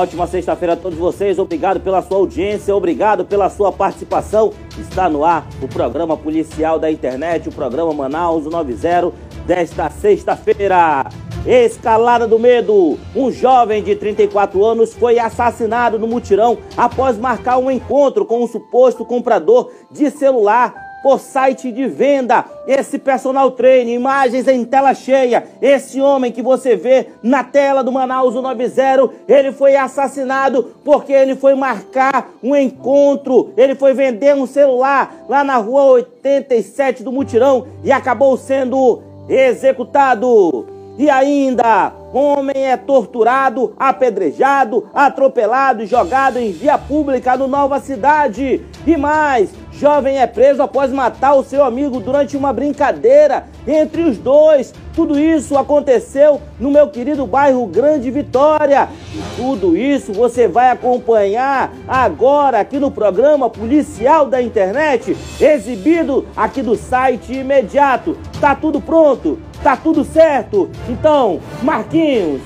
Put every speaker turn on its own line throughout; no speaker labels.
ótima sexta-feira a todos vocês. Obrigado pela sua audiência, obrigado pela sua participação. Está no ar o programa policial da internet, o programa Manaus 90 desta sexta-feira. Escalada do medo. Um jovem de 34 anos foi assassinado no mutirão após marcar um encontro com um suposto comprador de celular por site de venda. Esse personal trainer, imagens em tela cheia. Esse homem que você vê na tela do Manaus 90, ele foi assassinado porque ele foi marcar um encontro. Ele foi vender um celular lá na rua 87 do Mutirão e acabou sendo executado. E ainda, homem é torturado, apedrejado, atropelado e jogado em via pública no Nova Cidade. E mais, jovem é preso após matar o seu amigo durante uma brincadeira entre os dois. Tudo isso aconteceu no meu querido bairro Grande Vitória. E tudo isso você vai acompanhar agora aqui no programa policial da internet, exibido aqui do site imediato. Tá tudo pronto? Tá tudo certo? Então, Marquinhos,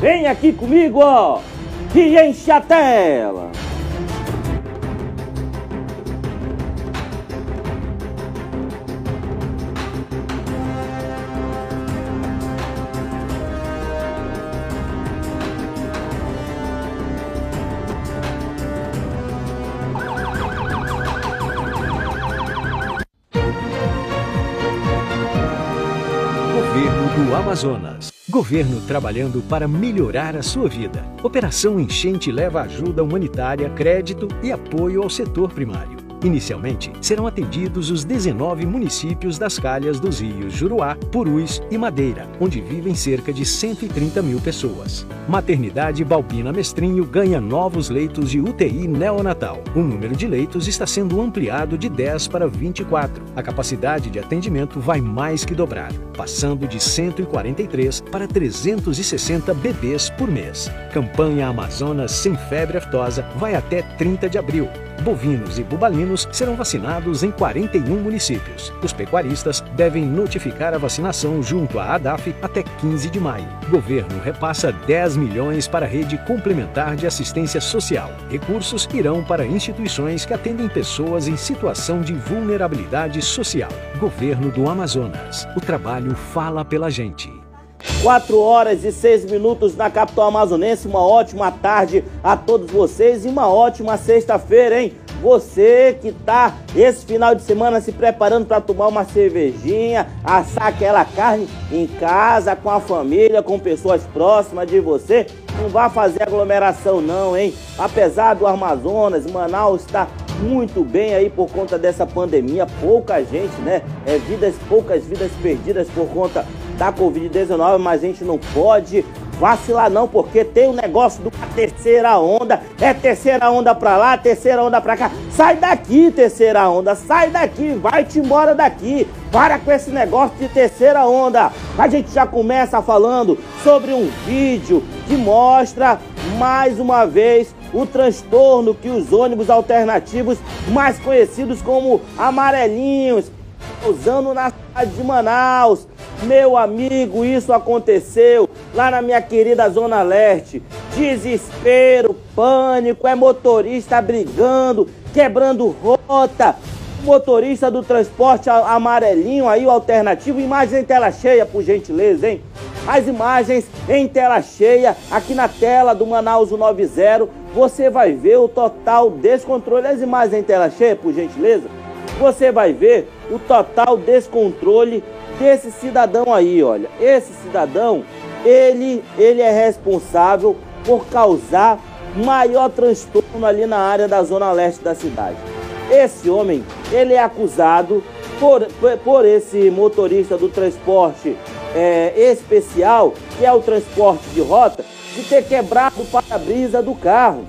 vem aqui comigo, ó, e enche a tela.
Amazonas. Governo trabalhando para melhorar a sua vida. Operação Enchente leva ajuda humanitária, crédito e apoio ao setor primário. Inicialmente, serão atendidos os 19 municípios das calhas dos rios Juruá, Purus e Madeira, onde vivem cerca de 130 mil pessoas. Maternidade Balbina Mestrinho ganha novos leitos de UTI neonatal. O número de leitos está sendo ampliado de 10 para 24. A capacidade de atendimento vai mais que dobrar, passando de 143 para 360 bebês por mês. Campanha Amazonas Sem Febre Aftosa vai até 30 de abril. Bovinos e bubalinos serão vacinados em 41 municípios. Os pecuaristas devem notificar a vacinação junto à ADAF até 15 de maio. Governo repassa 10 milhões para a rede complementar de assistência social. Recursos irão para instituições que atendem pessoas em situação de vulnerabilidade social. Governo do Amazonas. O trabalho fala pela gente.
4 horas e 6 minutos na capital amazonense. Uma ótima tarde a todos vocês e uma ótima sexta-feira, hein? Você que tá esse final de semana se preparando para tomar uma cervejinha, assar aquela carne em casa, com a família, com pessoas próximas de você, não vá fazer aglomeração não, hein? Apesar do Amazonas, Manaus está muito bem aí por conta dessa pandemia, pouca gente, né? É vidas, poucas vidas perdidas por conta da Covid-19, mas a gente não pode vacilar não, porque tem o um negócio do terceira onda, é terceira onda pra lá, terceira onda pra cá. Sai daqui, terceira onda, sai daqui, vai-te embora daqui. Para com esse negócio de terceira onda. A gente já começa falando sobre um vídeo que mostra mais uma vez o transtorno que os ônibus alternativos, mais conhecidos como amarelinhos, usando na cidade de Manaus. Meu amigo, isso aconteceu lá na minha querida Zona Leste. Desespero, pânico, é motorista brigando, quebrando rota. Motorista do transporte amarelinho aí, o alternativo. Imagem em tela cheia, por gentileza, hein? As imagens em tela cheia, aqui na tela do Manaus 90, você vai ver o total descontrole. As imagens em tela cheia, por gentileza. Você vai ver o total descontrole desse cidadão aí, olha. Esse cidadão, ele, ele é responsável por causar maior transtorno ali na área da zona leste da cidade. Esse homem, ele é acusado por, por esse motorista do transporte é, especial, que é o transporte de rota, de ter quebrado o para-brisa do carro.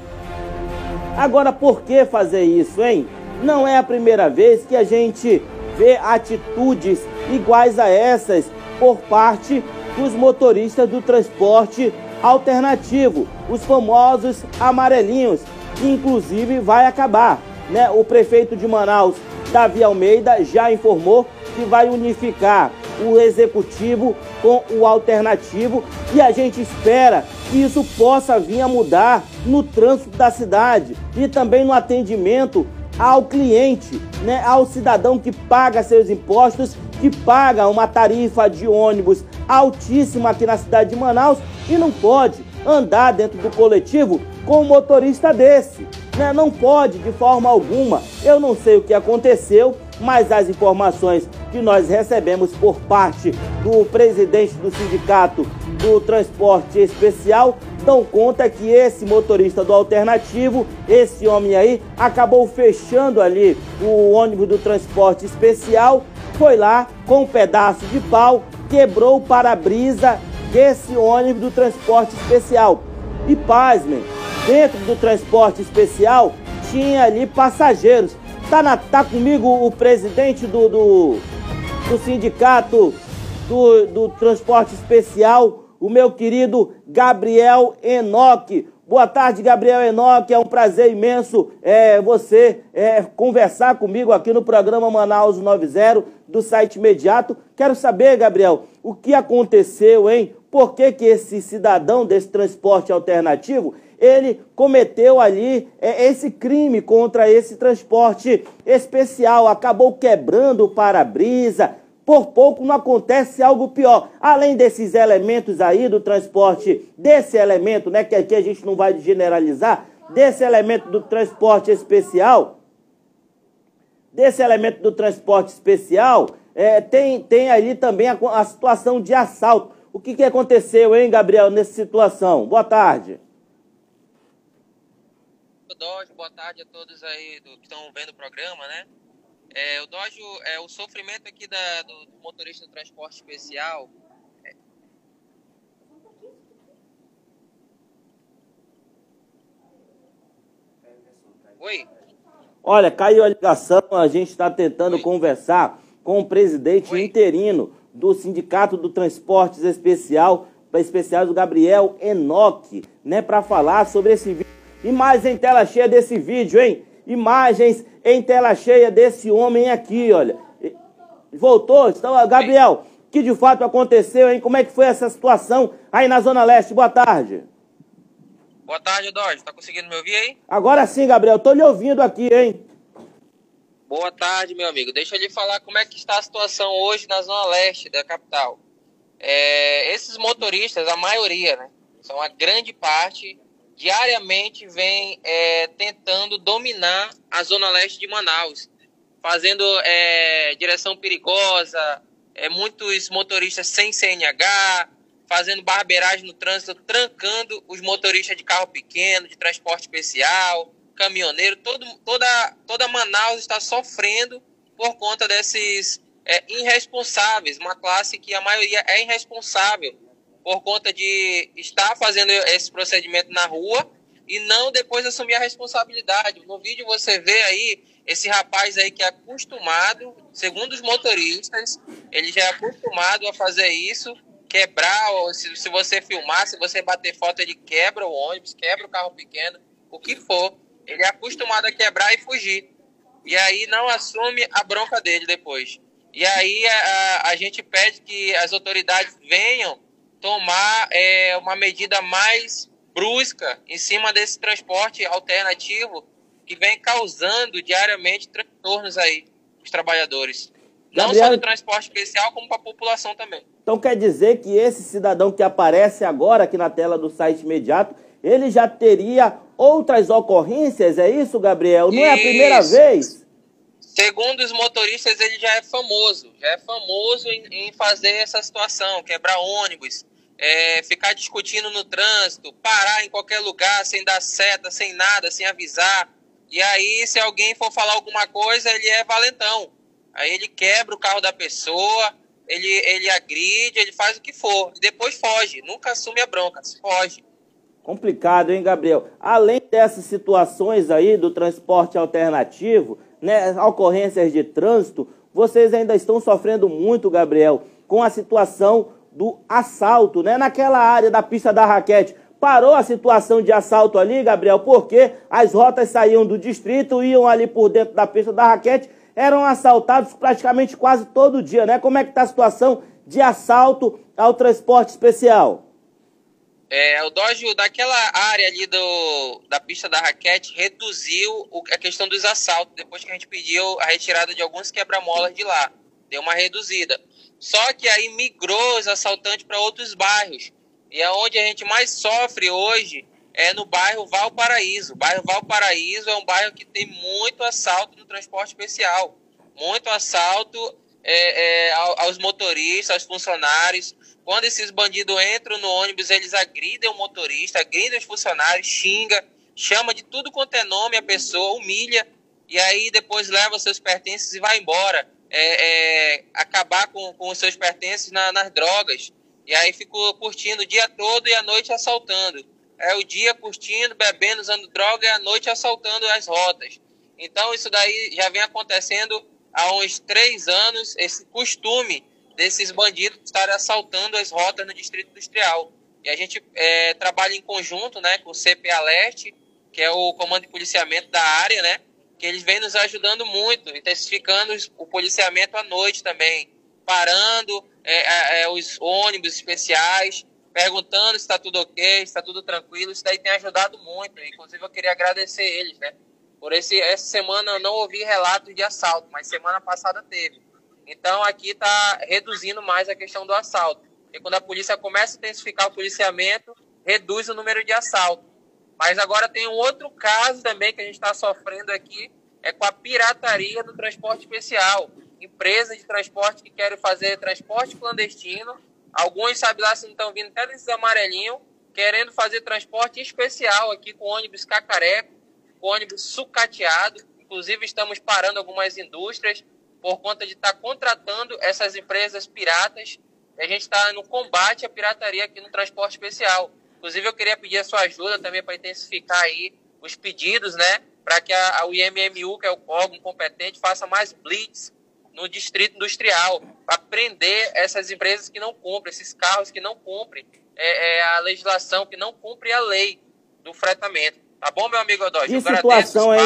Agora, por que fazer isso, hein? Não é a primeira vez que a gente vê atitudes iguais a essas por parte dos motoristas do transporte alternativo, os famosos amarelinhos, que inclusive vai acabar. Né? O prefeito de Manaus, Davi Almeida, já informou que vai unificar o executivo com o alternativo e a gente espera que isso possa vir a mudar no trânsito da cidade e também no atendimento ao cliente, né, ao cidadão que paga seus impostos, que paga uma tarifa de ônibus altíssima aqui na cidade de Manaus e não pode andar dentro do coletivo com um motorista desse. Né? Não pode de forma alguma. Eu não sei o que aconteceu, mas as informações que nós recebemos por parte do presidente do sindicato do transporte especial dão conta que esse motorista do alternativo, esse homem aí, acabou fechando ali o ônibus do transporte especial, foi lá com um pedaço de pau, quebrou o para-brisa desse ônibus do transporte especial. E pasmem, dentro do transporte especial tinha ali passageiros. Tá, na, tá comigo o presidente do, do, do sindicato do, do transporte especial, o meu querido Gabriel Enoque. Boa tarde, Gabriel Enoque. É um prazer imenso é, você é, conversar comigo aqui no programa Manaus 90 do site imediato. Quero saber, Gabriel, o que aconteceu, hein? Por que, que esse cidadão desse transporte alternativo ele cometeu ali é, esse crime contra esse transporte especial, acabou quebrando o para-brisa. Por pouco não acontece algo pior. Além desses elementos aí do transporte, desse elemento, né, que aqui a gente não vai generalizar, desse elemento do transporte especial, desse elemento do transporte especial, é, tem, tem ali também a, a situação de assalto. O que, que aconteceu, hein, Gabriel, nessa situação? Boa tarde.
Boa tarde a todos aí do, que estão vendo o programa, né? É, o Dodge, é, o sofrimento aqui da, do motorista do transporte especial. É... Oi?
Olha, caiu a ligação, a gente está tentando Oi? conversar com o presidente Oi? interino do Sindicato do Transportes Especial, especiais do Gabriel Enoque, né, para falar sobre esse vídeo Imagens em tela cheia desse vídeo, hein? Imagens em tela cheia desse homem aqui, olha. Voltou? Então, Gabriel, o que de fato aconteceu, hein? Como é que foi essa situação aí na Zona Leste? Boa tarde.
Boa tarde, Dodge. Tá conseguindo me ouvir aí?
Agora sim, Gabriel. Tô lhe ouvindo aqui, hein?
Boa tarde, meu amigo. Deixa eu lhe falar como é que está a situação hoje na Zona Leste da capital. É, esses motoristas, a maioria, né? São a grande parte diariamente vem é, tentando dominar a zona leste de Manaus, fazendo é, direção perigosa, é, muitos motoristas sem CNH, fazendo barbeiragem no trânsito, trancando os motoristas de carro pequeno, de transporte especial, caminhoneiro, todo, toda, toda Manaus está sofrendo por conta desses é, irresponsáveis, uma classe que a maioria é irresponsável por conta de estar fazendo esse procedimento na rua e não depois assumir a responsabilidade. No vídeo você vê aí esse rapaz aí que é acostumado, segundo os motoristas, ele já é acostumado a fazer isso, quebrar, se, se você filmar, se você bater foto, ele quebra o ônibus, quebra o carro pequeno, o que for. Ele é acostumado a quebrar e fugir. E aí não assume a bronca dele depois. E aí a, a gente pede que as autoridades venham tomar é, uma medida mais brusca em cima desse transporte alternativo que vem causando diariamente transtornos aí os trabalhadores. Gabriel... Não só do transporte especial, como para a população também.
Então quer dizer que esse cidadão que aparece agora aqui na tela do site imediato, ele já teria outras ocorrências, é isso, Gabriel? Não isso. é a primeira vez?
Segundo os motoristas, ele já é famoso, já é famoso em, em fazer essa situação, quebrar ônibus, é, ficar discutindo no trânsito, parar em qualquer lugar sem dar seta, sem nada, sem avisar. E aí, se alguém for falar alguma coisa, ele é valentão. Aí ele quebra o carro da pessoa, ele, ele agride, ele faz o que for. Depois foge, nunca assume a bronca, foge.
Complicado, hein, Gabriel? Além dessas situações aí do transporte alternativo, né, ocorrências de trânsito, vocês ainda estão sofrendo muito, Gabriel, com a situação do assalto, né? Naquela área da pista da raquete. Parou a situação de assalto ali, Gabriel, porque as rotas saíam do distrito, iam ali por dentro da pista da raquete, eram assaltados praticamente quase todo dia, né? Como é que está a situação de assalto ao transporte especial?
É, o Dojo, daquela área ali do, da pista da raquete, reduziu o, a questão dos assaltos, depois que a gente pediu a retirada de alguns quebra-molas de lá. Deu uma reduzida. Só que aí migrou os assaltantes para outros bairros. E é onde a gente mais sofre hoje é no bairro Valparaíso. O bairro Valparaíso é um bairro que tem muito assalto no transporte especial. Muito assalto é, é, aos motoristas, aos funcionários. Quando esses bandidos entram no ônibus, eles agridem o motorista, agridem os funcionários, xinga, chama de tudo quanto é nome a pessoa, humilha, e aí depois leva seus pertences e vai embora. É, é, acabar com, com os seus pertences na, nas drogas. E aí ficou curtindo o dia todo e a noite assaltando. É o dia curtindo, bebendo, usando droga e a noite assaltando as rotas. Então isso daí já vem acontecendo há uns três anos, esse costume desses bandidos estarem assaltando as rotas no Distrito Industrial. E a gente é, trabalha em conjunto né, com o CPA Leste, que é o Comando de Policiamento da área, né? Que eles vêm nos ajudando muito, intensificando o policiamento à noite também, parando é, é, os ônibus especiais, perguntando se está tudo ok, se está tudo tranquilo. Isso daí tem ajudado muito. Inclusive, eu queria agradecer eles, né? Por esse, essa semana eu não ouvi relatos de assalto, mas semana passada teve. Então aqui está reduzindo mais a questão do assalto. E quando a polícia começa a intensificar o policiamento, reduz o número de assaltos. Mas agora tem um outro caso também que a gente está sofrendo aqui, é com a pirataria do transporte especial. Empresas de transporte que querem fazer transporte clandestino. Alguns, sabe lá, se não estão vindo até desses amarelinhos, querendo fazer transporte especial aqui com ônibus cacareco, com ônibus sucateado. Inclusive, estamos parando algumas indústrias por conta de estar tá contratando essas empresas piratas. A gente está no combate à pirataria aqui no transporte especial. Inclusive, eu queria pedir a sua ajuda também para intensificar aí os pedidos, né? Para que a, a, IMMU, que é o órgão competente, faça mais blitz no distrito industrial, para prender essas empresas que não cumprem, esses carros que não cumprem é, é, a legislação, que não cumprem a lei do fretamento. Tá bom, meu amigo Odói?
Que situação, hein?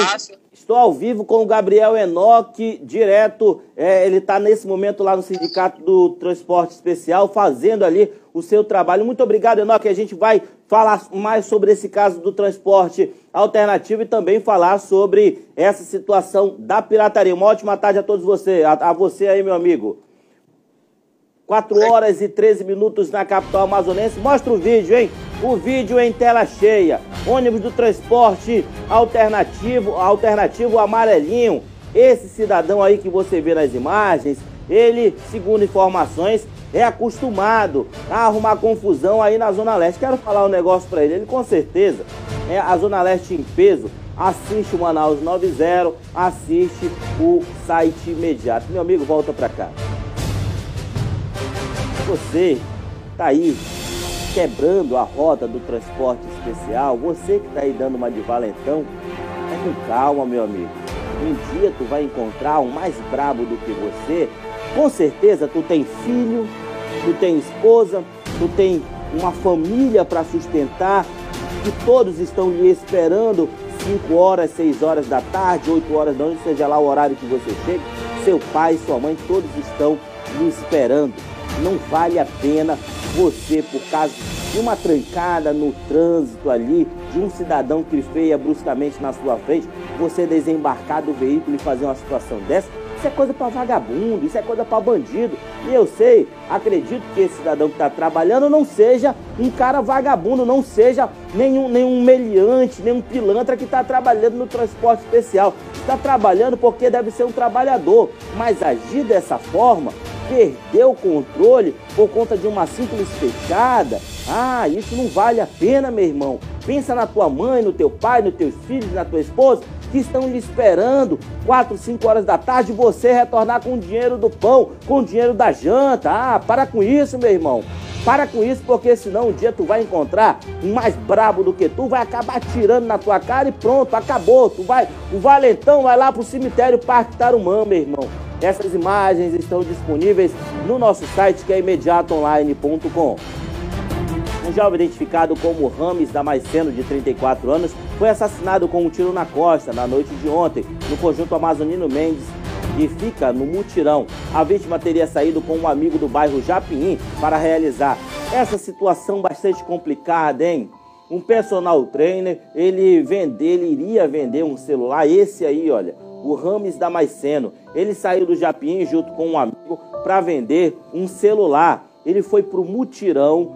Estou ao vivo com o Gabriel Enoque, direto. É, ele está nesse momento lá no Sindicato do Transporte Especial, fazendo ali o seu trabalho. Muito obrigado, Enoque. A gente vai falar mais sobre esse caso do transporte alternativo e também falar sobre essa situação da pirataria. Uma ótima tarde a todos vocês, a, a você aí, meu amigo. 4 horas e 13 minutos na capital amazonense. Mostra o vídeo, hein? O vídeo em tela cheia. Ônibus do transporte alternativo, alternativo amarelinho. Esse cidadão aí que você vê nas imagens, ele, segundo informações, é acostumado a arrumar confusão aí na Zona Leste. Quero falar um negócio para ele. Ele com certeza é a Zona Leste em peso. Assiste o Manaus 90, assiste o site imediato. Meu amigo, volta para cá você está aí quebrando a roda do transporte especial, você que está aí dando uma de valentão, é com calma, meu amigo. Um dia tu vai encontrar um mais brabo do que você. Com certeza tu tem filho, tu tem esposa, tu tem uma família para sustentar, que todos estão lhe esperando 5 horas, 6 horas da tarde, 8 horas da noite, seja lá o horário que você chega. Seu pai, sua mãe, todos estão lhe esperando não vale a pena você, por causa de uma trancada no trânsito ali, de um cidadão que freia bruscamente na sua frente, você desembarcar do veículo e fazer uma situação dessa. Isso é coisa para vagabundo, isso é coisa para bandido. E eu sei, acredito que esse cidadão que está trabalhando não seja um cara vagabundo, não seja nenhum, nenhum meliante, nenhum pilantra que está trabalhando no transporte especial. Está trabalhando porque deve ser um trabalhador. Mas agir dessa forma perdeu o controle por conta de uma simples fechada, ah, isso não vale a pena, meu irmão. Pensa na tua mãe, no teu pai, nos teus filhos, na tua esposa, que estão lhe esperando 4, 5 horas da tarde você retornar com o dinheiro do pão, com o dinheiro da janta. Ah, para com isso, meu irmão. Para com isso, porque senão um dia tu vai encontrar um mais brabo do que tu, vai acabar tirando na tua cara e pronto, acabou. Tu vai, o valentão vai lá pro cemitério Parque Tarumã, meu irmão. Essas imagens estão disponíveis no nosso site que é imediatoonline.com. Um jovem identificado como Rames Damasceno, de 34 anos, foi assassinado com um tiro na costa na noite de ontem, no conjunto Amazonino Mendes, que fica no mutirão. A vítima teria saído com um amigo do bairro Japim para realizar Essa situação bastante complicada, hein? Um personal trainer, ele vender, ele iria vender um celular, esse aí, olha, o Rames Damasceno. Ele saiu do Japim junto com um amigo para vender um celular. Ele foi pro mutirão,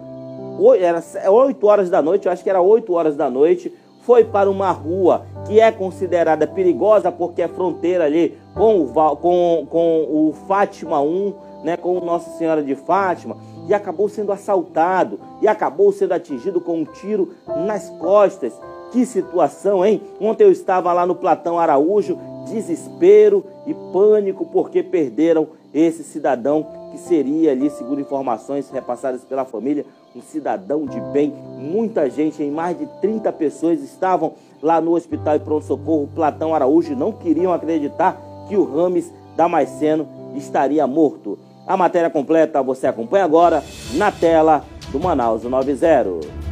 era 8 horas da noite, eu acho que era 8 horas da noite, foi para uma rua que é considerada perigosa porque é fronteira ali com o, com, com o Fátima 1, né, com Nossa Senhora de Fátima, e acabou sendo assaltado e acabou sendo atingido com um tiro nas costas. Que situação, hein? Ontem eu estava lá no Platão Araújo, desespero e pânico porque perderam esse cidadão que seria ali, segundo informações repassadas pela família, um cidadão de bem. Muita gente, em mais de 30 pessoas, estavam lá no Hospital e Pronto-Socorro Platão Araújo não queriam acreditar que o Rames Damasceno estaria morto. A matéria completa você acompanha agora na tela do Manaus 90.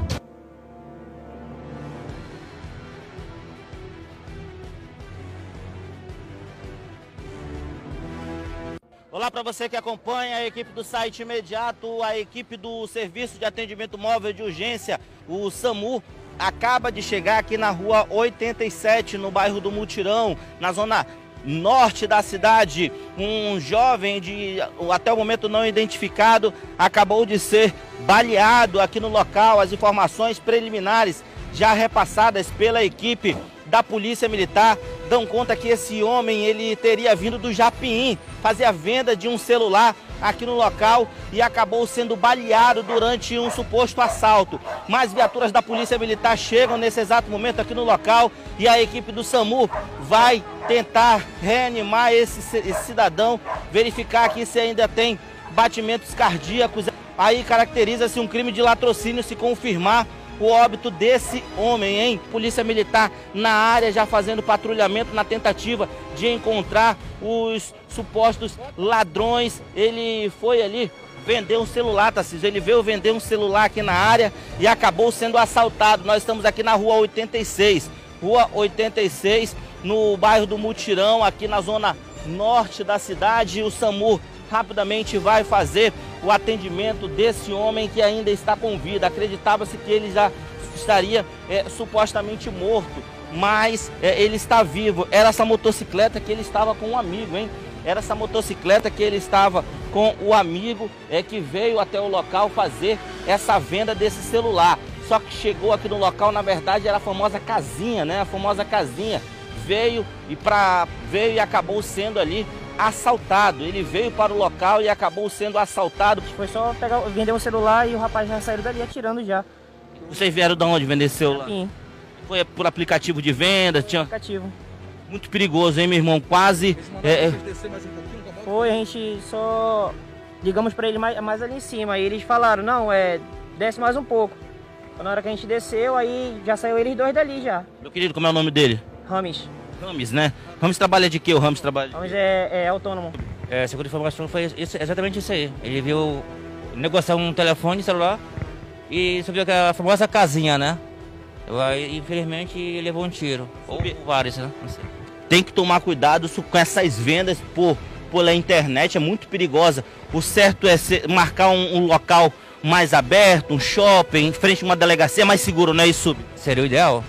Para você que acompanha a equipe do site imediato, a equipe do Serviço de Atendimento Móvel de Urgência, o SAMU, acaba de chegar aqui na rua 87, no bairro do Mutirão, na zona norte da cidade. Um jovem de até o momento não identificado acabou de ser baleado aqui no local. As informações preliminares já repassadas pela equipe da Polícia Militar dão conta que esse homem ele teria vindo do Japim fazer a venda de um celular aqui no local e acabou sendo baleado durante um suposto assalto. Mais viaturas da Polícia Militar chegam nesse exato momento aqui no local e a equipe do SAMU vai tentar reanimar esse, esse cidadão, verificar aqui se ainda tem batimentos cardíacos. Aí caracteriza-se um crime de latrocínio se confirmar o óbito desse homem, hein? Polícia Militar na área já fazendo patrulhamento na tentativa de encontrar os supostos ladrões. Ele foi ali vender um celular, Tassis. Ele veio vender um celular aqui na área e acabou sendo assaltado. Nós estamos aqui na rua 86. Rua 86, no bairro do Mutirão, aqui na zona norte da cidade. O SAMU rapidamente vai fazer o atendimento desse homem que ainda está com vida. Acreditava-se que ele já estaria é, supostamente morto, mas é, ele está vivo. Era essa motocicleta que ele estava com um amigo, hein? Era essa motocicleta que ele estava com o amigo é, que veio até o local fazer essa venda desse celular. Só que chegou aqui no local, na verdade, era a famosa casinha, né? A famosa casinha. Veio e para veio e acabou sendo ali assaltado. Ele veio para o local e acabou sendo assaltado.
Foi só pegar, vender um celular e o rapaz já saiu dali atirando já.
Vocês vieram de onde vender celular?
Sim.
Foi por aplicativo de venda? Tinha...
Aplicativo.
Muito perigoso, hein, meu irmão? Quase. É, é...
Foi, a gente só ligamos para ele mais, mais ali em cima. Aí eles falaram, não, é. Desce mais um pouco. Na hora que a gente desceu, aí já saiu eles dois dali já.
Meu querido, como é o nome dele?
Rames.
Rames, né? Rames trabalha de quê? O Rames trabalha?
Rames é, é autônomo.
É, segundo informação, foi isso, exatamente isso aí. Ele viu negociar um telefone celular e subiu aquela famosa casinha, né? Aí, infelizmente, levou um tiro. Ou vários, né?
Tem que tomar cuidado com essas vendas por, pela internet, é muito perigosa. O certo é ser, marcar um, um, local mais aberto, um shopping, em frente a uma delegacia mais seguro, não é isso?
Seria o ideal.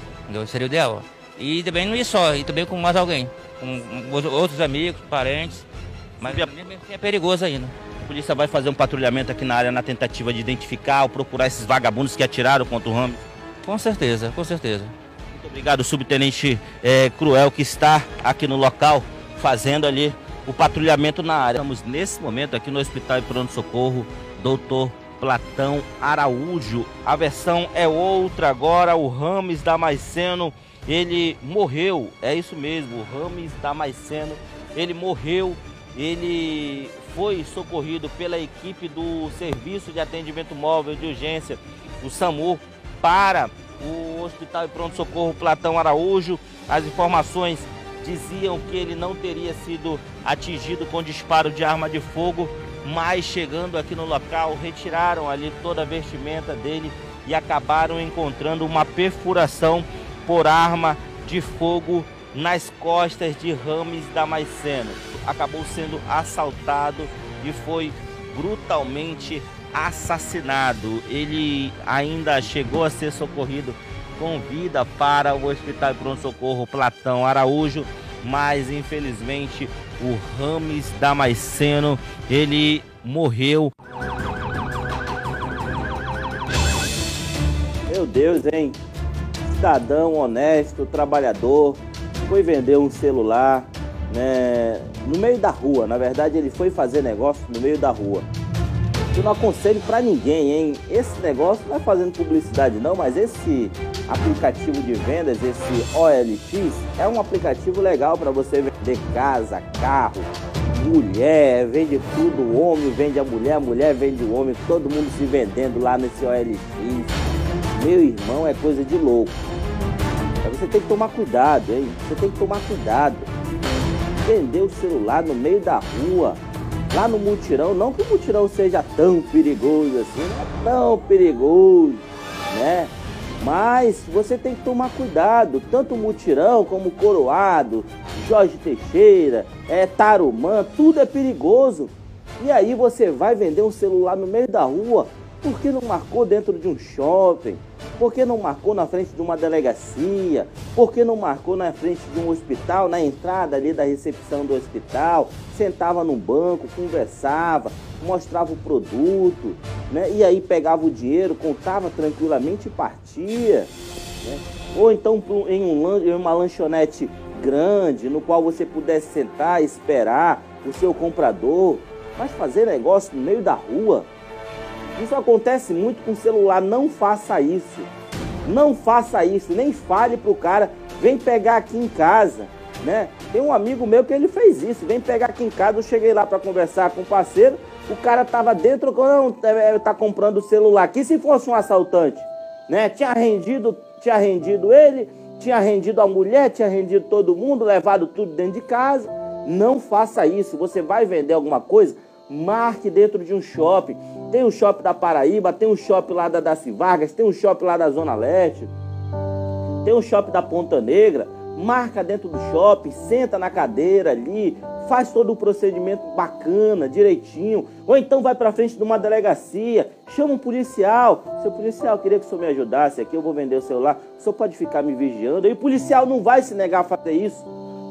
Seria o ideal. E também não ir só, e também com mais alguém. Com outros amigos, parentes. Mas é, é perigoso ainda.
A polícia vai fazer um patrulhamento aqui na área na tentativa de identificar ou procurar esses vagabundos que atiraram contra o Ramos?
Com certeza, com certeza.
Muito obrigado, subtenente é, Cruel, que está aqui no local fazendo ali o patrulhamento na área. Estamos nesse momento aqui no Hospital de Pronto Socorro, doutor Platão Araújo. A versão é outra agora, o Rames Damasceno ele morreu, é isso mesmo, o Rames Damasceno, ele morreu, ele foi socorrido pela equipe do Serviço de Atendimento Móvel de Urgência, o SAMU, para o Hospital de Pronto Socorro Platão Araújo. As informações diziam que ele não teria sido atingido com disparo de arma de fogo, mas chegando aqui no local, retiraram ali toda a vestimenta dele e acabaram encontrando uma perfuração por arma de fogo nas costas de Rames Damasceno. Acabou sendo assaltado e foi brutalmente
assassinado. Ele ainda chegou a ser socorrido com vida para o Hospital de Pronto Socorro Platão Araújo, mas infelizmente o Rames Damasceno, ele morreu.
Meu Deus, hein? Cidadão honesto, trabalhador, foi vender um celular, né, no meio da rua. Na verdade, ele foi fazer negócio no meio da rua. Eu não aconselho para ninguém, hein? Esse negócio não é fazendo publicidade não, mas esse aplicativo de vendas, esse OLX, é um aplicativo legal para você vender casa, carro, mulher, vende tudo, o homem vende a mulher, a mulher vende o homem, todo mundo se vendendo lá nesse OLX. Meu irmão, é coisa de louco. Você tem que tomar cuidado, hein? Você tem que tomar cuidado. Vender o celular no meio da rua, lá no mutirão, não que o mutirão seja tão perigoso assim, não é tão perigoso, né? Mas você tem que tomar cuidado, tanto o mutirão como o coroado, Jorge Teixeira, é, Tarumã, tudo é perigoso. E aí você vai vender um celular no meio da rua, por que não marcou dentro de um shopping? Por que não marcou na frente de uma delegacia? Por que não marcou na frente de um hospital, na entrada ali da recepção do hospital? Sentava num banco, conversava, mostrava o produto, né? E aí pegava o dinheiro, contava tranquilamente e partia. Né? Ou então em, um, em uma lanchonete grande, no qual você pudesse sentar esperar o seu comprador, mas fazer negócio no meio da rua isso acontece muito com celular. Não faça isso. Não faça isso. Nem fale pro cara, vem pegar aqui em casa. Né? Tem um amigo meu que ele fez isso. Vem pegar aqui em casa. Eu cheguei lá para conversar com o parceiro. O cara tava dentro, não, é, é, tá comprando o celular aqui. Se fosse um assaltante, né? Tinha rendido, tinha rendido ele, tinha rendido a mulher, tinha rendido todo mundo, levado tudo dentro de casa. Não faça isso. Você vai vender alguma coisa, marque dentro de um shopping. Tem o shopping da Paraíba, tem o shopping lá da Daci Vargas, tem o shopping lá da Zona Leste, tem o shopping da Ponta Negra. Marca dentro do shopping, senta na cadeira ali, faz todo o procedimento bacana, direitinho. Ou então vai para frente de uma delegacia, chama um policial. Seu policial, queria que o senhor me ajudasse aqui, eu vou vender o celular. O senhor pode ficar me vigiando. E o policial não vai se negar a fazer isso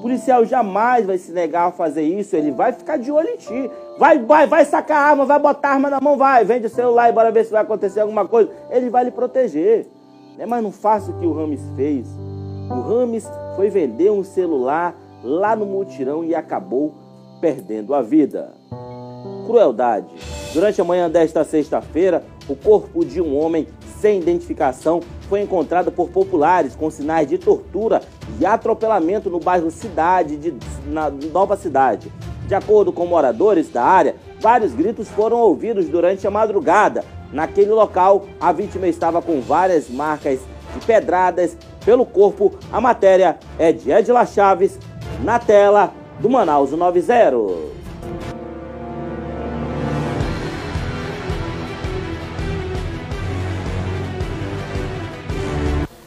policial jamais vai se negar a fazer isso, ele vai ficar de olho em ti. Vai, vai, vai sacar a arma, vai botar a arma na mão, vai, vende o celular e bora ver se vai acontecer alguma coisa. Ele vai lhe proteger. Né? Mas não faça o que o Rames fez. O Rames foi vender um celular lá no mutirão e acabou perdendo a vida. Crueldade. Durante a manhã desta sexta-feira, o corpo de um homem sem identificação foi encontrado por populares com sinais de tortura e atropelamento no bairro Cidade, de, na Nova Cidade. De acordo com moradores da área, vários gritos foram ouvidos durante a madrugada. Naquele local, a vítima estava com várias marcas de pedradas pelo corpo. A matéria é de Edila Chaves, na tela do Manaus 90.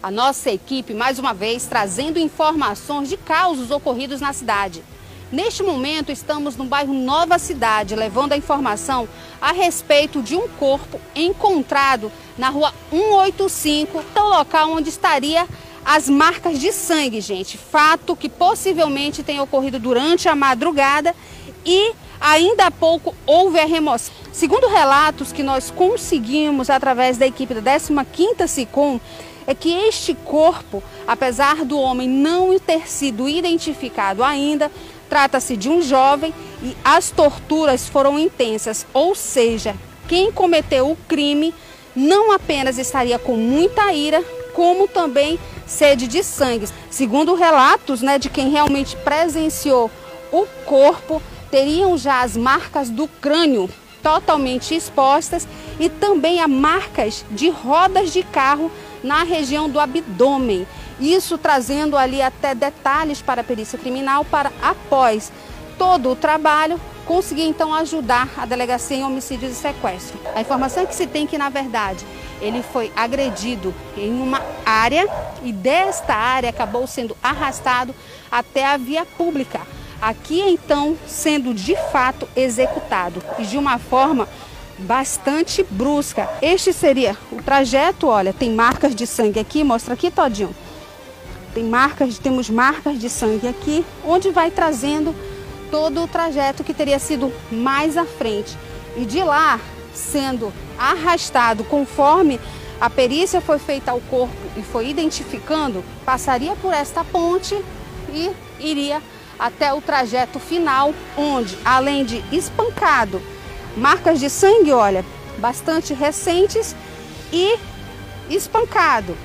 A nossa equipe, mais uma vez, trazendo informações de causos ocorridos na cidade. Neste momento, estamos no bairro Nova Cidade, levando a informação a respeito de um corpo encontrado na rua 185, o local onde estaria as marcas de sangue, gente. Fato que possivelmente tem ocorrido durante a madrugada e ainda há pouco houve a remoção. Segundo relatos que nós conseguimos através da equipe da 15ª SICOM, é que este corpo, apesar do homem não ter sido identificado ainda, trata-se de um jovem e as torturas foram intensas, ou seja, quem cometeu o crime não apenas estaria com muita ira, como também sede de sangue. Segundo relatos né, de quem realmente presenciou o corpo, teriam já as marcas do crânio totalmente expostas e também as marcas de rodas de carro na região do abdômen. Isso trazendo ali até detalhes para a perícia criminal para após todo o trabalho conseguir então ajudar a delegacia em homicídios e sequestro. A informação é que se tem que na verdade ele foi agredido em uma área e desta área acabou sendo arrastado até a via pública. Aqui então sendo de fato executado e de uma forma bastante brusca. Este seria o trajeto, olha, tem marcas de sangue aqui, mostra aqui todinho. Tem marcas, temos marcas de sangue aqui, onde vai trazendo todo o trajeto que teria sido mais à frente. E de lá, sendo arrastado conforme a perícia foi feita ao corpo e foi identificando, passaria por esta ponte e iria até o trajeto final, onde, além de espancado, marcas de sangue, olha, bastante recentes e espancado,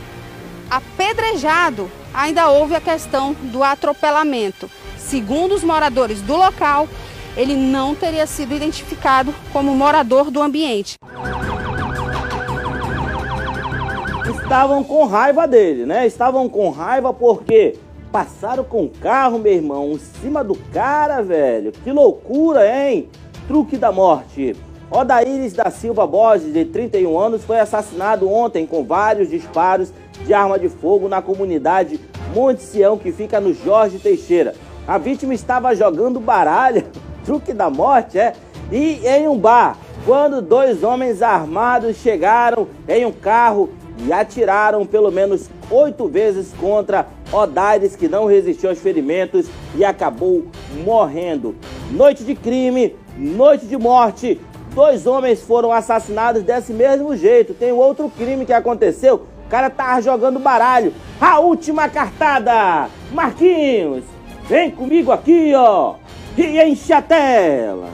apedrejado, ainda houve a questão do atropelamento. Segundo os moradores do local, ele não teria sido identificado como morador do ambiente.
Estavam com raiva dele, né? Estavam com raiva porque passaram com o carro, meu irmão, em cima do cara, velho. Que loucura, hein? Truque da morte. Odaíris da Silva Borges, de 31 anos, foi assassinado ontem com vários disparos de arma de fogo na comunidade Monte Sião, que fica no Jorge Teixeira. A vítima estava jogando baralho, truque da morte, é? E em um bar, quando dois homens armados chegaram em um carro e atiraram pelo menos oito vezes contra Odaires, que não resistiu aos ferimentos e acabou morrendo. Noite de crime, noite de morte. Dois homens foram assassinados desse mesmo jeito. Tem outro crime que aconteceu. O cara tava jogando baralho. A última cartada. Marquinhos, vem comigo aqui, ó. E enche a tela.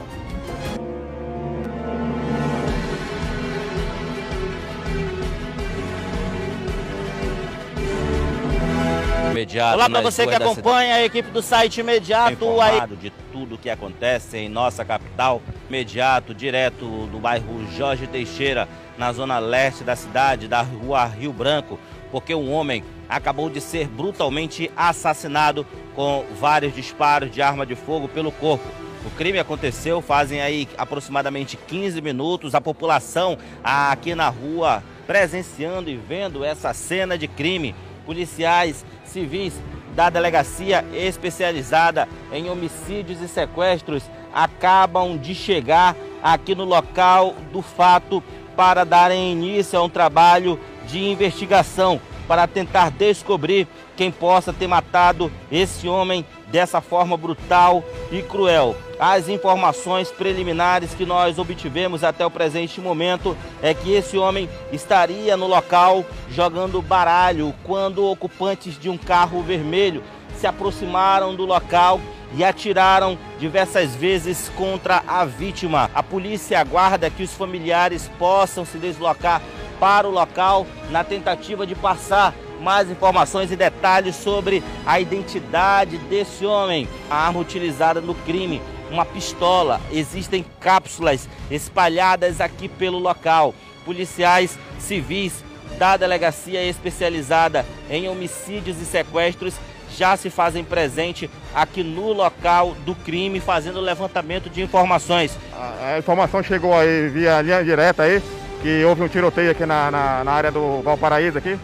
Imediato,
Olá para você que acompanha a equipe do site imediato aí.
informado de tudo que acontece em nossa capital, imediato, direto do bairro Jorge Teixeira, na zona leste da cidade, da rua Rio Branco, porque um homem acabou de ser brutalmente assassinado com vários disparos de arma de fogo pelo corpo. O crime aconteceu fazem aí aproximadamente 15 minutos. A população aqui na rua presenciando e vendo essa cena de crime. Policiais civis da delegacia especializada em homicídios e sequestros acabam de chegar aqui no local do fato para darem início a um trabalho de investigação para tentar descobrir quem possa ter matado esse homem dessa forma brutal e cruel. As informações preliminares que nós obtivemos até o presente momento é que esse homem estaria no local jogando baralho quando ocupantes de um carro vermelho se aproximaram do local e atiraram diversas vezes contra a vítima. A polícia aguarda que os familiares possam se deslocar para o local na tentativa de passar mais informações e detalhes sobre a identidade desse homem, a arma utilizada no crime, uma pistola. Existem cápsulas espalhadas aqui pelo local. Policiais civis da delegacia especializada em homicídios e sequestros já se fazem presente aqui no local do crime, fazendo levantamento de informações.
A, a informação chegou aí via linha direta aí, que houve um tiroteio aqui na, na, na área do Valparaíso aqui.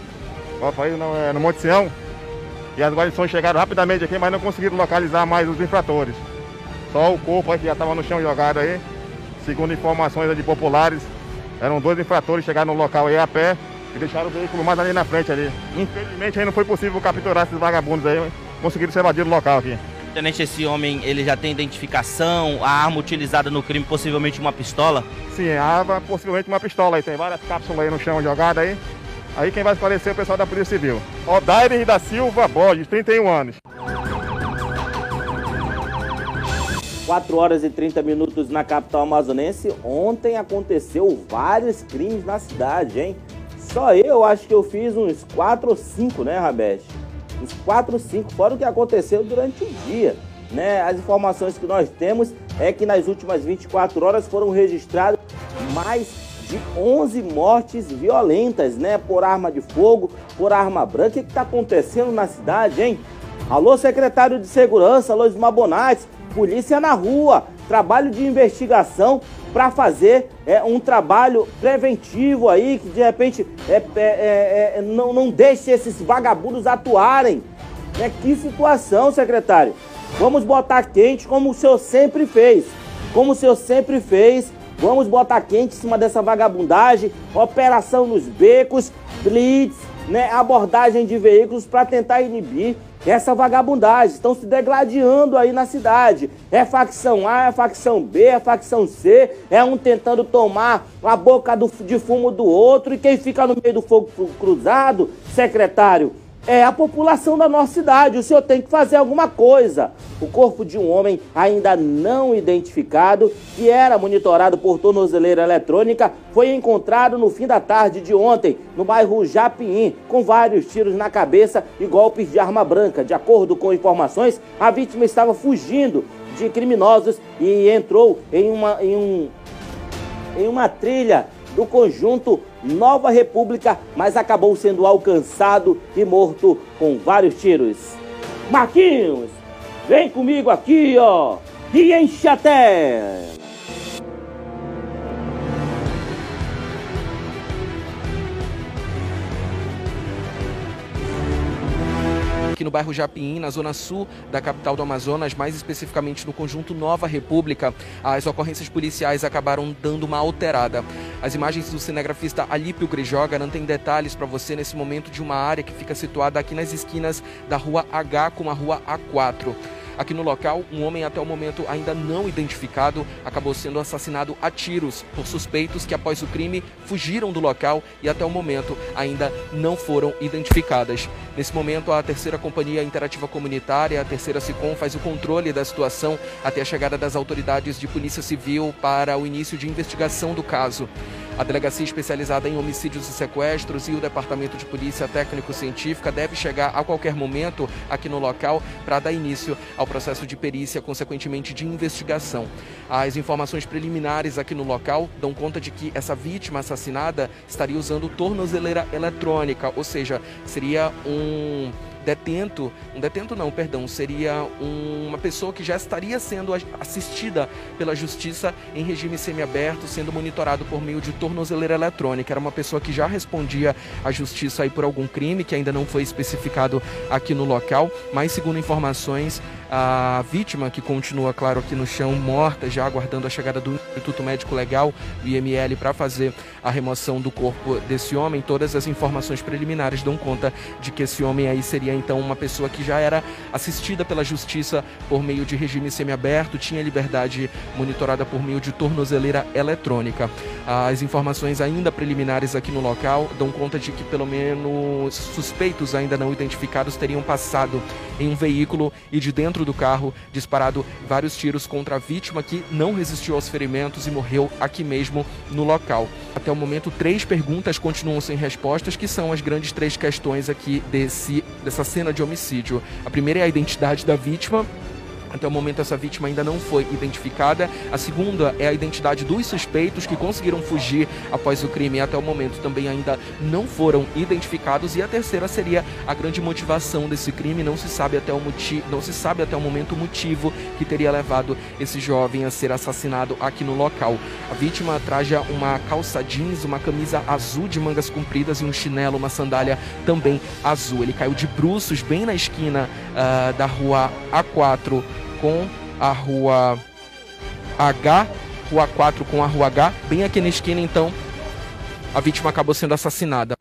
Valparaíso no, é, no Monte Sião. E as guarnições chegaram rapidamente aqui, mas não conseguiram localizar mais os infratores. Só o corpo aí que já estava no chão jogado aí. Segundo informações de populares, eram dois infratores que chegaram no local aí a pé e deixaram o veículo mais ali na frente ali. Infelizmente aí não foi possível capturar esses vagabundos aí, conseguiram se evadir do local aqui.
Tenente, esse homem ele já tem identificação, a arma utilizada no crime, possivelmente uma pistola?
Sim, a arma, possivelmente uma pistola aí. Tem várias cápsulas aí no chão jogadas aí. Aí quem vai esclarecer é o pessoal da Polícia Civil. Odaires da Silva Borges, 31 anos.
4 horas e 30 minutos na capital amazonense. Ontem aconteceu vários crimes na cidade, hein? Só eu acho que eu fiz uns 4 ou 5, né, Rabeste? Uns 4 ou 5, fora o que aconteceu durante o dia. Né? As informações que nós temos é que nas últimas 24 horas foram registrados mais de 11 mortes violentas, né? Por arma de fogo, por arma branca. O que está acontecendo na cidade, hein? Alô, secretário de Segurança, Luiz Mabonati, polícia na rua, trabalho de investigação para fazer é, um trabalho preventivo aí, que de repente é, é, é, não, não deixe esses vagabundos atuarem. Né? Que situação, secretário? Vamos botar quente como o senhor sempre fez. Como o senhor sempre fez, Vamos botar quente em cima dessa vagabundagem, operação nos becos, blitz, né, abordagem de veículos para tentar inibir essa vagabundagem. Estão se degladiando aí na cidade. É facção A, é facção B, é facção C, é um tentando tomar a boca do, de fumo do outro e quem fica no meio do fogo cruzado, secretário, é a população da nossa cidade. O senhor tem que fazer alguma coisa. O corpo de um homem ainda não identificado, que era monitorado por tornozeleira eletrônica, foi encontrado no fim da tarde de ontem, no bairro Japim, com vários tiros na cabeça e golpes de arma branca. De acordo com informações, a vítima estava fugindo de criminosos e entrou em uma, em um, em uma trilha do conjunto Nova República, mas acabou sendo alcançado e morto com vários tiros. Marquinhos, vem comigo aqui, ó, e enche a tela.
Aqui no bairro Japim, na zona sul da capital do Amazonas, mais especificamente no conjunto Nova República, as ocorrências policiais acabaram dando uma alterada. As imagens do cinegrafista Alípio Grijó garantem detalhes para você nesse momento de uma área que fica situada aqui nas esquinas da rua H com a rua A4. Aqui no local, um homem até o momento ainda não identificado acabou sendo assassinado a tiros por suspeitos que após o crime fugiram do local e até o momento ainda não foram identificadas. Nesse momento, a terceira companhia interativa comunitária, a terceira SICOM, faz o controle da situação até a chegada das autoridades de polícia civil para o início de investigação do caso. A delegacia especializada em homicídios e sequestros e o departamento de polícia técnico-científica deve chegar a qualquer momento aqui no local para dar início ao processo de perícia, consequentemente de investigação. As informações preliminares aqui no local dão conta de que essa vítima assassinada estaria usando tornozeleira eletrônica, ou seja, seria um detento, um detento não, perdão, seria um, uma pessoa que já estaria sendo assistida pela justiça em regime semiaberto, sendo monitorado por meio de tornozeleira eletrônica. Era uma pessoa que já respondia à justiça aí por algum crime que ainda não foi especificado aqui no local, mas segundo informações, a vítima que continua, claro, aqui no chão, morta, já aguardando a chegada do Instituto Médico Legal, o IML, para fazer a remoção do corpo desse homem. Todas as informações preliminares dão conta de que esse homem aí seria então uma pessoa que já era assistida pela justiça por meio de regime semiaberto, tinha liberdade monitorada por meio de tornozeleira eletrônica. As informações ainda preliminares aqui no local dão conta de que pelo menos suspeitos ainda não identificados teriam passado em um veículo e de dentro do carro disparado vários tiros contra a vítima que não resistiu aos ferimentos e morreu aqui mesmo no local. Até o momento, três perguntas continuam sem respostas, que são as grandes três questões aqui desse, dessa cena de homicídio. A primeira é a identidade da vítima, até o momento, essa vítima ainda não foi identificada. A segunda é a identidade dos suspeitos que conseguiram fugir após o crime. Até o momento, também ainda não foram identificados. E a terceira seria a grande motivação desse crime. Não se sabe até o motivo, não se sabe até o momento o motivo que teria levado esse jovem a ser assassinado aqui no local. A vítima traja uma calça jeans, uma camisa azul de mangas compridas e um chinelo, uma sandália também azul. Ele caiu de bruços bem na esquina uh, da rua A4 com a rua H, rua 4 com a rua H, bem aqui na esquina então, a vítima acabou sendo assassinada.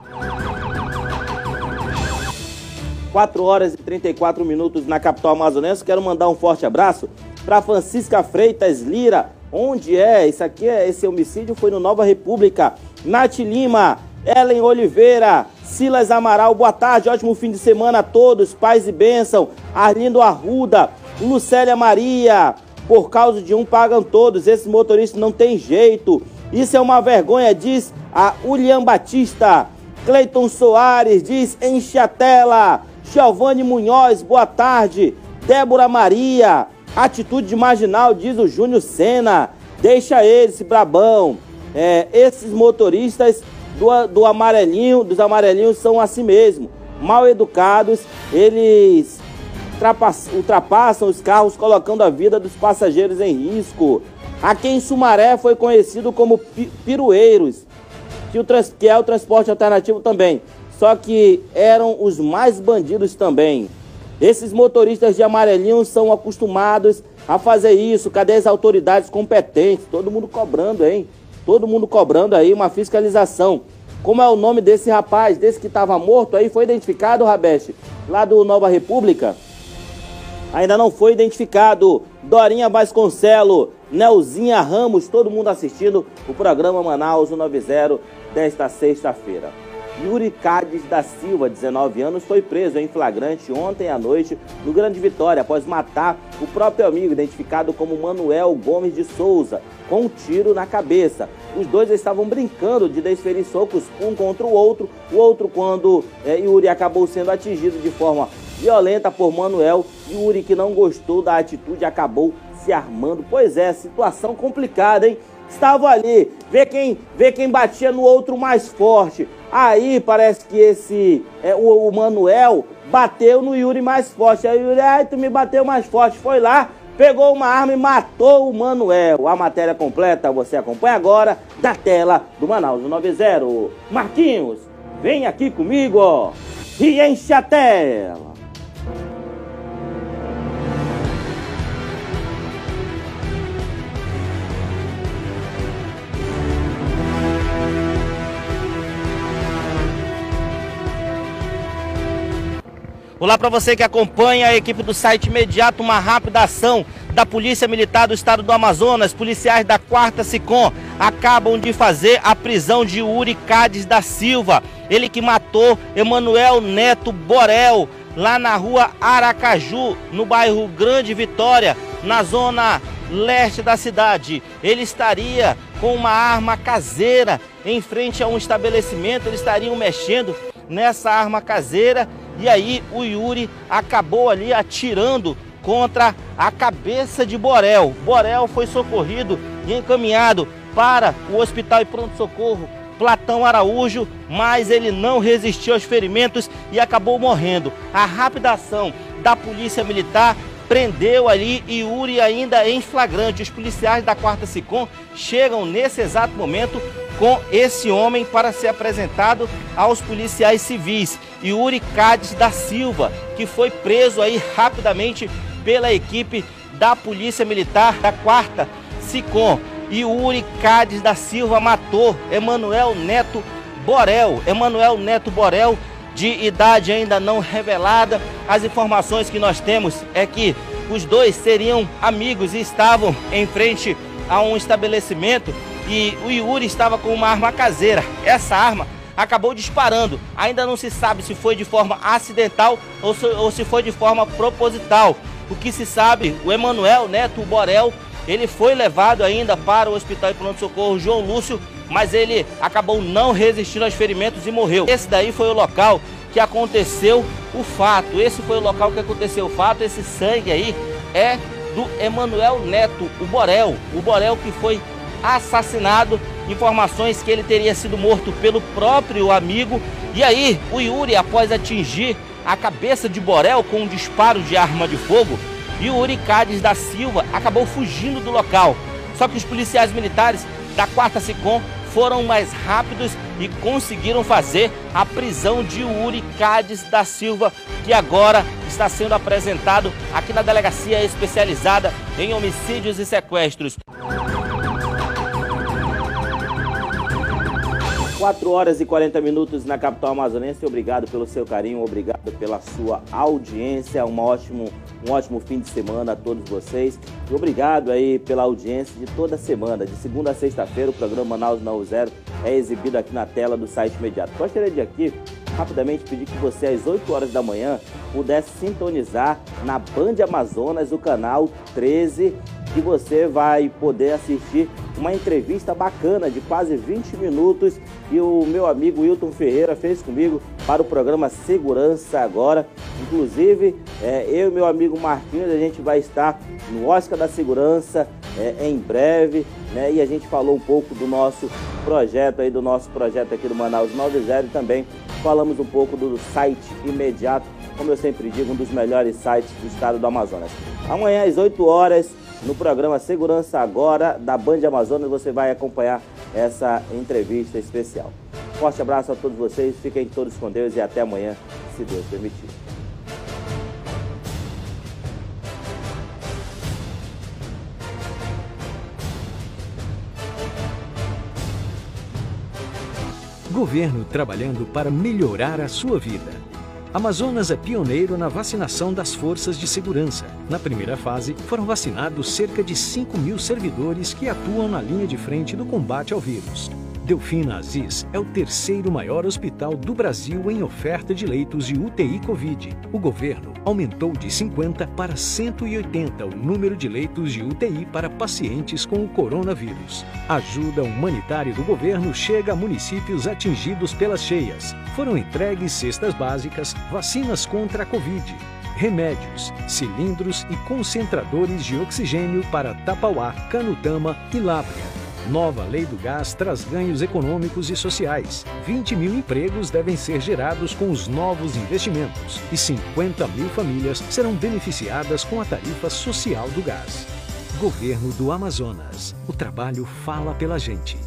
4 horas e 34 minutos na capital amazonense. Quero mandar um forte abraço para Francisca Freitas Lira. Onde é? Isso aqui é esse homicídio foi no Nova República. Nath Lima, Ellen Oliveira, Silas Amaral, boa tarde, ótimo fim de semana a todos, paz e bênção. Arlindo Arruda, Lucélia Maria, por causa de um pagam todos, esses motoristas não tem jeito. Isso é uma vergonha, diz a William Batista. Cleiton Soares diz enche a tela. Giovanni Munhoz, boa tarde. Débora Maria, atitude marginal, diz o Júnior Sena. Deixa ele, esse brabão. É, esses motoristas do, do amarelinho, dos amarelinhos são assim mesmo, mal educados, eles ultrapassam os carros colocando a vida dos passageiros em risco. Aqui em Sumaré foi conhecido como pirueiros, que, o, que é o transporte alternativo também. Só que eram os mais bandidos também. Esses motoristas de amarelinho são acostumados a fazer isso. Cadê as autoridades competentes? Todo mundo cobrando, hein? Todo mundo cobrando aí uma fiscalização. Como é o nome desse rapaz, desse que estava morto aí? Foi identificado, Rabeste? Lá do Nova República? Ainda não foi identificado. Dorinha Vasconcelo, Nelzinha Ramos, todo mundo assistindo o programa Manaus 90 desta sexta-feira. Yuri Cádiz da Silva, 19 anos, foi preso em flagrante ontem à noite no Grande Vitória após matar o próprio amigo, identificado como Manuel Gomes de Souza, com um tiro na cabeça. Os dois estavam brincando de desferir socos um contra o outro, o outro quando é, Yuri acabou sendo atingido de forma violenta por Manuel. Yuri, que não gostou da atitude, acabou se armando. Pois é, situação complicada, hein? Estavam ali, vê quem, vê quem batia no outro mais forte. Aí parece que esse, é, o, o Manuel bateu no Yuri mais forte. Aí o Yuri, ai, tu me bateu mais forte. Foi lá, pegou uma arma e matou o Manuel. A matéria completa você acompanha agora da tela do Manaus 90. Marquinhos, vem aqui comigo ó, e enche a tela.
Olá para você que acompanha a equipe do site imediato, uma rápida ação da Polícia Militar do Estado do Amazonas. Policiais da 4 SICOM acabam de fazer a prisão de Uri Cádiz da Silva. Ele que matou Emanuel Neto Borel, lá na rua Aracaju, no bairro Grande Vitória, na zona leste da cidade. Ele estaria com uma arma caseira em frente a um estabelecimento. Eles estariam mexendo nessa arma caseira e aí o Yuri acabou ali atirando contra a cabeça de Borel. Borel foi socorrido e encaminhado para o Hospital e Pronto Socorro Platão Araújo, mas ele não resistiu aos ferimentos e acabou morrendo. A rápida ação da Polícia Militar prendeu ali Yuri ainda em flagrante. Os policiais da 4 SICOM chegam nesse exato momento com esse homem para ser apresentado aos policiais civis. Yuri Cádiz da Silva, que foi preso aí rapidamente pela equipe da Polícia Militar da 4 SICOM. Yuri Cádiz da Silva matou Emanuel Neto Borel. Emanuel Neto Borel, de idade ainda não revelada. As informações que nós temos é que os dois seriam amigos e estavam em frente a um estabelecimento e o Yuri estava com uma arma caseira. Essa arma acabou disparando. Ainda não se sabe se foi de forma acidental ou se, foi de forma proposital. O que se sabe, o Emanuel Neto Borel, ele foi levado ainda para o Hospital de Pronto Socorro João Lúcio, mas ele acabou não resistindo aos ferimentos e morreu. Esse daí foi o local que aconteceu o fato. Esse foi o local que aconteceu o fato. Esse sangue aí é do Emanuel Neto, o Borel. O Borel que foi assassinado. Informações que ele teria sido morto pelo próprio amigo. E aí, o Yuri, após atingir a cabeça de Borel com um disparo de arma de fogo, Yuri Cádiz da Silva acabou fugindo do local. Só que os policiais militares da 4 SICOM foram mais rápidos e conseguiram fazer a prisão de Yuri Cádiz da Silva, que agora está sendo apresentado aqui na delegacia especializada em homicídios e sequestros.
4 horas e 40 minutos na capital amazonense. Obrigado pelo seu carinho, obrigado pela sua audiência. Um ótimo, um ótimo fim de semana a todos vocês. E obrigado aí pela audiência de toda semana. De segunda a sexta-feira, o programa Manaus Não Zero é exibido aqui na tela do site imediato. Gostaria de aqui rapidamente pedir que você, às 8 horas da manhã, pudesse sintonizar na Band Amazonas, o canal 13, que você vai poder assistir uma entrevista bacana de quase 20 minutos que o meu amigo Wilton Ferreira fez comigo para o programa Segurança Agora. Inclusive, é, eu e meu amigo Marquinhos, a gente vai estar no Oscar da Segurança é, em breve, né? E a gente falou um pouco do nosso projeto aí, do nosso projeto aqui do Manaus 90 e também falamos um pouco do site imediato, como eu sempre digo, um dos melhores sites do estado do Amazonas. Amanhã às 8 horas, no programa Segurança Agora da Band Amazonas, você vai acompanhar essa entrevista especial. Forte abraço a todos vocês, fiquem todos com Deus e até amanhã, se Deus permitir.
Governo trabalhando para melhorar a sua vida. Amazonas é pioneiro na vacinação das forças de segurança. Na primeira fase, foram vacinados cerca de 5 mil servidores que atuam na linha de frente do combate ao vírus. Delfina Aziz é o terceiro maior hospital do Brasil em oferta de leitos de UTI Covid. O governo aumentou de 50 para 180 o número de leitos de UTI para pacientes com o coronavírus. A ajuda humanitária do governo chega a municípios atingidos pelas cheias. Foram entregues cestas básicas, vacinas contra a Covid, remédios, cilindros e concentradores de oxigênio para Tapauá, Canutama e Lábrea. Nova lei do gás traz ganhos econômicos e sociais. 20 mil empregos devem ser gerados com os novos investimentos e 50 mil famílias serão beneficiadas com a tarifa social do gás. Governo do Amazonas. O trabalho fala pela gente.